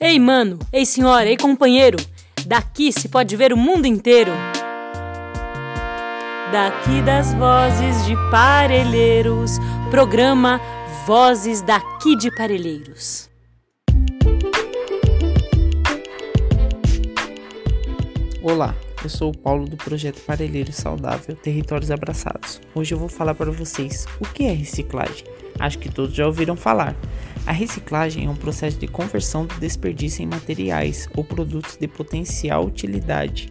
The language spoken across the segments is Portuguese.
Ei, mano, ei, senhora, ei, companheiro, daqui se pode ver o mundo inteiro. Daqui das vozes de Parelheiros, programa Vozes daqui de Parelheiros. Olá, eu sou o Paulo do projeto Parelheiro Saudável Territórios Abraçados. Hoje eu vou falar para vocês o que é reciclagem. Acho que todos já ouviram falar. A reciclagem é um processo de conversão do desperdício em materiais ou produtos de potencial utilidade.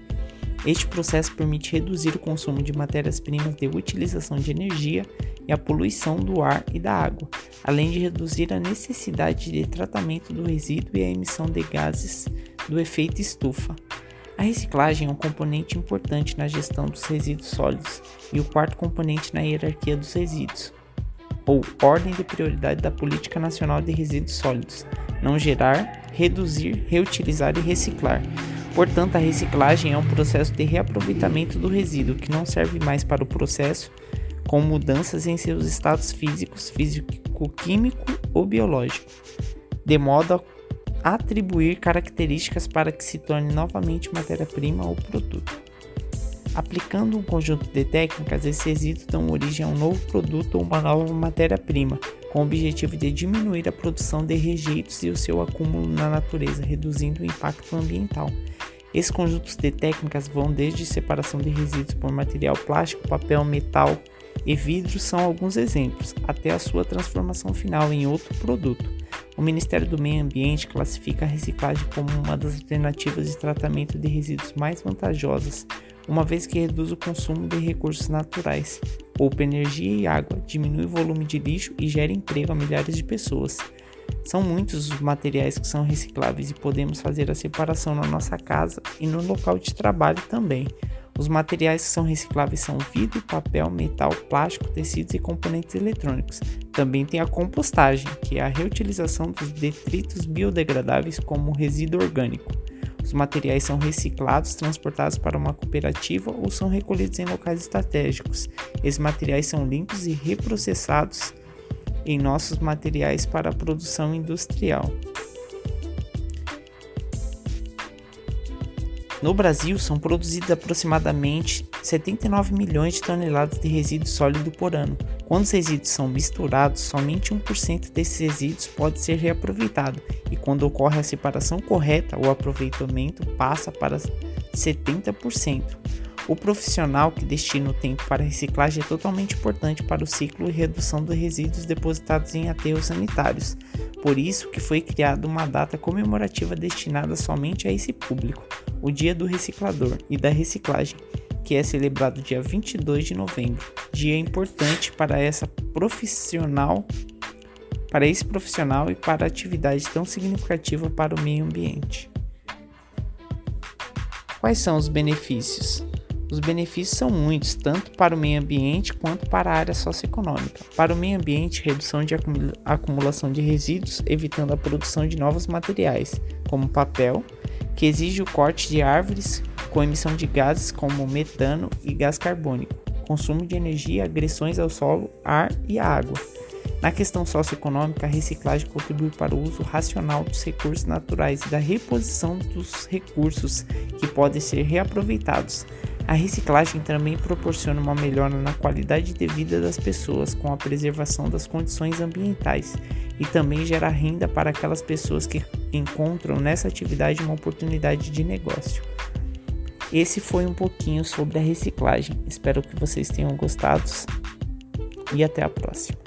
Este processo permite reduzir o consumo de matérias-primas de utilização de energia e a poluição do ar e da água, além de reduzir a necessidade de tratamento do resíduo e a emissão de gases do efeito estufa. A reciclagem é um componente importante na gestão dos resíduos sólidos e o quarto componente na hierarquia dos resíduos, ou ordem de prioridade da Política Nacional de Resíduos Sólidos: não gerar, reduzir, reutilizar e reciclar. Portanto, a reciclagem é um processo de reaproveitamento do resíduo que não serve mais para o processo, com mudanças em seus estados físicos, físico-químico ou biológico, de modo a atribuir características para que se torne novamente matéria-prima ou produto. Aplicando um conjunto de técnicas, esses resíduos dão origem a um novo produto ou uma nova matéria-prima, com o objetivo de diminuir a produção de rejeitos e o seu acúmulo na natureza, reduzindo o impacto ambiental. Esses conjuntos de técnicas vão desde separação de resíduos por material plástico, papel, metal e vidro são alguns exemplos, até a sua transformação final em outro produto. O Ministério do Meio Ambiente classifica a reciclagem como uma das alternativas de tratamento de resíduos mais vantajosas uma vez que reduz o consumo de recursos naturais, poupa energia e água, diminui o volume de lixo e gera emprego a milhares de pessoas. São muitos os materiais que são recicláveis e podemos fazer a separação na nossa casa e no local de trabalho também. Os materiais que são recicláveis são vidro, papel, metal, plástico, tecidos e componentes eletrônicos. Também tem a compostagem, que é a reutilização dos detritos biodegradáveis como resíduo orgânico. Os materiais são reciclados, transportados para uma cooperativa ou são recolhidos em locais estratégicos. Esses materiais são limpos e reprocessados em nossos materiais para a produção industrial. No Brasil, são produzidos aproximadamente 79 milhões de toneladas de resíduo sólido por ano, quando os resíduos são misturados, somente 1% desses resíduos pode ser reaproveitado, e quando ocorre a separação correta, o aproveitamento passa para 70%. O profissional que destina o tempo para reciclagem é totalmente importante para o ciclo e redução dos resíduos depositados em aterros sanitários. Por isso que foi criada uma data comemorativa destinada somente a esse público, o Dia do Reciclador e da Reciclagem, que é celebrado dia 22 de novembro, dia importante para essa profissional, para esse profissional e para a atividade tão significativa para o meio ambiente. Quais são os benefícios? Os benefícios são muitos, tanto para o meio ambiente quanto para a área socioeconômica. Para o meio ambiente, redução de acumulação de resíduos, evitando a produção de novos materiais, como papel, que exige o corte de árvores, com emissão de gases como metano e gás carbônico, consumo de energia, agressões ao solo, ar e água. Na questão socioeconômica, a reciclagem contribui para o uso racional dos recursos naturais e da reposição dos recursos que podem ser reaproveitados. A reciclagem também proporciona uma melhora na qualidade de vida das pessoas com a preservação das condições ambientais e também gera renda para aquelas pessoas que encontram nessa atividade uma oportunidade de negócio. Esse foi um pouquinho sobre a reciclagem. Espero que vocês tenham gostado e até a próxima.